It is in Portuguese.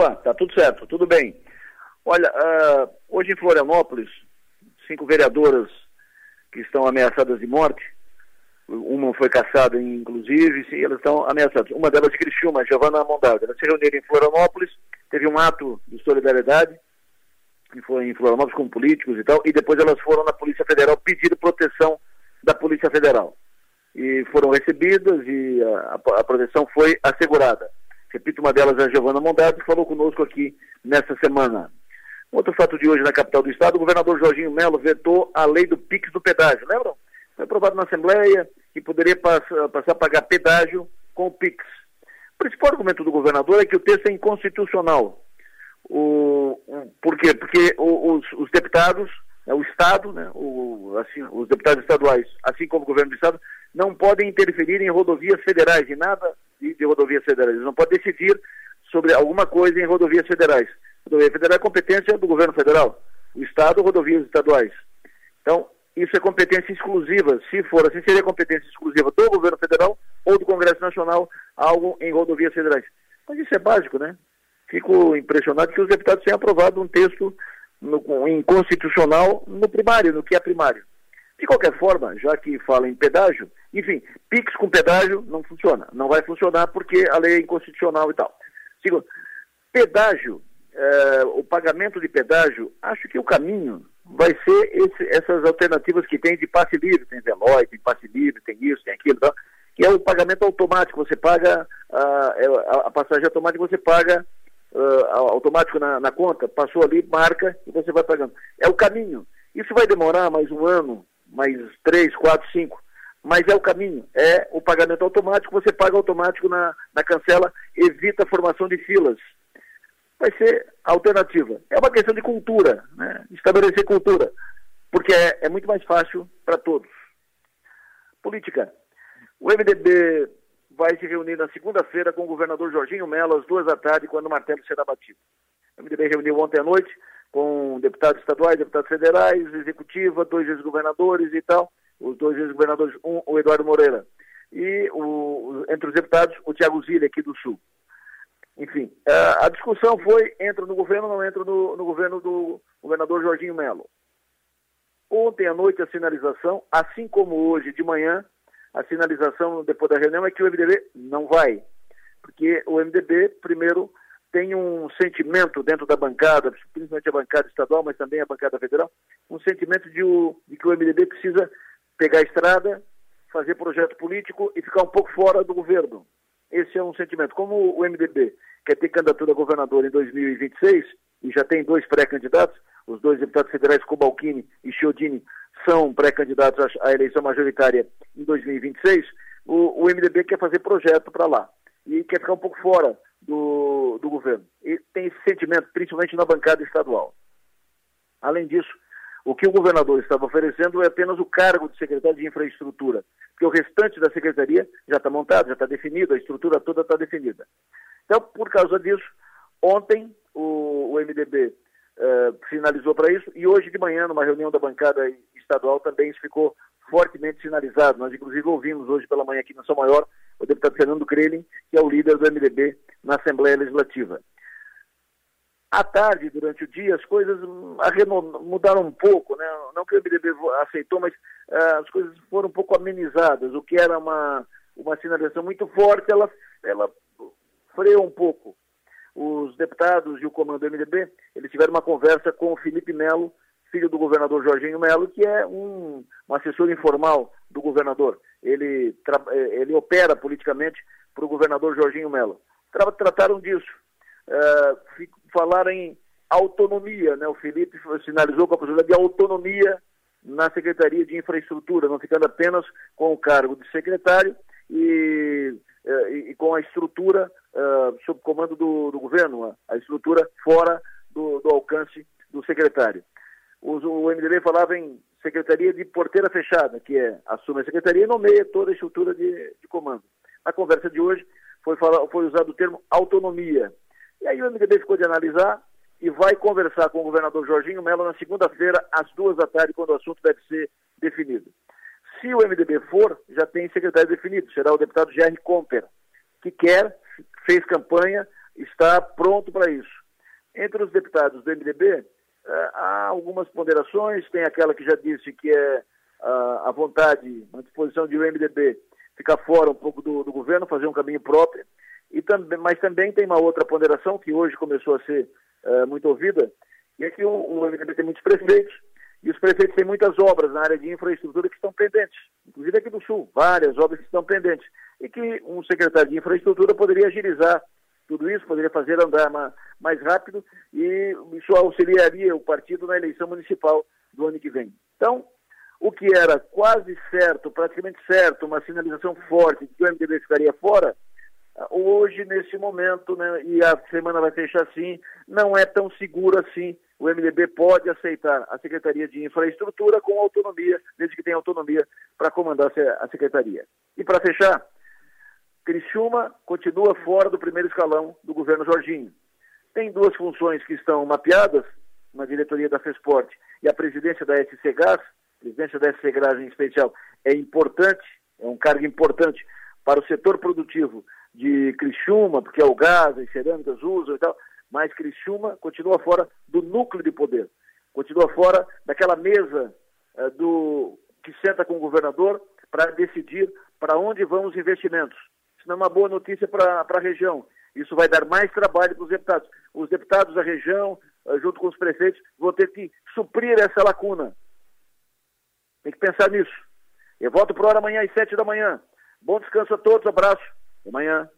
Opa, tá tudo certo, tudo bem. Olha, uh, hoje em Florianópolis, cinco vereadoras que estão ameaçadas de morte, uma foi caçada, inclusive, sim, elas estão ameaçadas. Uma delas de Giovana Mondardo. Elas se reuniram em Florianópolis, teve um ato de solidariedade, foi em Florianópolis com políticos e tal, e depois elas foram na Polícia Federal pedir proteção da Polícia Federal. E foram recebidas e a, a proteção foi assegurada. Repito, uma delas é a Giovana Mondardo, que falou conosco aqui nessa semana. Outro fato de hoje na capital do estado, o governador Jorginho Melo vetou a lei do PIX do pedágio, lembram? Foi aprovado na Assembleia que poderia passar, passar a pagar pedágio com o PIX. O principal argumento do governador é que o texto é inconstitucional. O, por quê? Porque os, os deputados, né, o Estado, né, o, assim, os deputados estaduais, assim como o governo do Estado, não podem interferir em rodovias federais, em nada de, rodovias federais. Eles não podem decidir sobre alguma coisa em rodovias federais. Rodovia federal é competência do governo federal. O Estado, rodovias estaduais. Então, isso é competência exclusiva. Se for assim, seria competência exclusiva do governo federal ou do Congresso Nacional, algo em rodovias federais. Mas isso é básico, né? Fico impressionado que os deputados tenham aprovado um texto no, inconstitucional no primário, no que é primário. De qualquer forma, já que fala em pedágio, enfim, PIX com pedágio não funciona. Não vai funcionar porque a lei é inconstitucional e tal. Segundo, pedágio, é, o pagamento de pedágio, acho que o caminho vai ser esse, essas alternativas que tem de passe livre, tem Veloy, tem passe livre, tem isso, tem aquilo, tá? que é o pagamento automático, você paga é, a, a passagem automática, você paga uh, automático na, na, conta, passou ali, marca e você vai pagando. É o caminho. Isso vai demorar mais um ano, mais três, quatro, cinco, mas é o caminho. É o pagamento automático, você paga automático na, na cancela, evita a formação de filas vai ser a alternativa. É uma questão de cultura, né? estabelecer cultura, porque é, é muito mais fácil para todos. Política. O MDB vai se reunir na segunda-feira com o governador Jorginho Mello às duas da tarde, quando o martelo será batido. O MDB reuniu ontem à noite com deputados estaduais, deputados federais, executiva, dois ex-governadores e tal, os dois ex-governadores, um, o Eduardo Moreira, e o, entre os deputados, o Tiago Zilli, aqui do Sul. Enfim, a discussão foi, entra no governo ou não entra no, no governo do governador Jorginho Melo. Ontem à noite a sinalização, assim como hoje de manhã, a sinalização depois da reunião é que o MDB não vai. Porque o MDB, primeiro, tem um sentimento dentro da bancada, principalmente a bancada estadual, mas também a bancada federal, um sentimento de, o, de que o MDB precisa pegar a estrada, fazer projeto político e ficar um pouco fora do governo. Esse é um sentimento. Como o MDB quer ter candidatura a governador em 2026 e já tem dois pré-candidatos, os dois deputados federais Cobalcini e Chiodini são pré-candidatos à eleição majoritária em 2026, o, o MDB quer fazer projeto para lá e quer ficar um pouco fora do, do governo. E tem esse sentimento, principalmente na bancada estadual. Além disso, o que o governador estava oferecendo é apenas o cargo de secretário de infraestrutura, porque o restante da secretaria já está montado, já está definido, a estrutura toda está definida. Então, por causa disso, ontem o, o MDB eh, sinalizou para isso e hoje de manhã, numa reunião da bancada estadual, também isso ficou fortemente sinalizado. Nós, inclusive, ouvimos hoje pela manhã aqui na São Maior o deputado Fernando Krelin, que é o líder do MDB na Assembleia Legislativa. À tarde, durante o dia, as coisas mudaram um pouco, né? não que o MDB aceitou, mas uh, as coisas foram um pouco amenizadas. O que era uma, uma sinalização muito forte, ela, ela freou um pouco. Os deputados e o comando do MDB, eles tiveram uma conversa com o Felipe Melo, filho do governador Jorginho Melo, que é um, um assessor informal do governador. Ele, eh, ele opera politicamente para o governador Jorginho Melo. Tra trataram disso. Uh, falaram em autonomia, né? O Felipe sinalizou com a possibilidade de autonomia na Secretaria de Infraestrutura, não ficando apenas com o cargo de secretário e, uh, e com a estrutura uh, sob comando do, do governo, a estrutura fora do, do alcance do secretário. O MDB falava em secretaria de porteira fechada, que é assume a secretaria e nomeia toda a estrutura de, de comando. Na conversa de hoje foi, falar, foi usado o termo autonomia. E aí o MDB ficou de analisar e vai conversar com o governador Jorginho Mello na segunda-feira, às duas da tarde, quando o assunto deve ser definido. Se o MDB for, já tem secretário definido, será o deputado Jerry Comper, que quer fez campanha está pronto para isso. Entre os deputados do MDB, há algumas ponderações, tem aquela que já disse que é a, vontade, a disposição de o MDB ficar fora um pouco do, do governo, fazer um caminho próprio, e também, mas também tem uma outra ponderação que hoje começou a ser uh, muito ouvida, e é que o, o MDB tem muitos prefeitos, e os prefeitos têm muitas obras na área de infraestrutura que estão pendentes, inclusive aqui do Sul, várias obras que estão pendentes, e que um secretário de infraestrutura poderia agilizar tudo isso, poderia fazer andar mais rápido, e isso auxiliaria o partido na eleição municipal do ano que vem. Então, o que era quase certo, praticamente certo, uma sinalização forte de que o MDB ficaria fora, hoje, nesse momento, né, e a semana vai fechar assim, não é tão seguro assim. O MDB pode aceitar a Secretaria de Infraestrutura com autonomia, desde que tenha autonomia para comandar a Secretaria. E para fechar, Criciúma continua fora do primeiro escalão do governo Jorginho. Tem duas funções que estão mapeadas, uma diretoria da FESPORT e a presidência da SC Gás, presidência da SC Gás em especial, é importante, é um cargo importante para o setor produtivo de Criciúma, porque é o gás, as cerâmicas usam e tal, mas Criciúma continua fora do núcleo de poder, continua fora daquela mesa uh, do que senta com o governador para decidir para onde vão os investimentos. Não é uma boa notícia para a região. Isso vai dar mais trabalho para os deputados. Os deputados da região, uh, junto com os prefeitos, vão ter que suprir essa lacuna. Tem que pensar nisso. Eu volto para hora amanhã às sete da manhã. Bom descanso a todos, abraço. Até amanhã.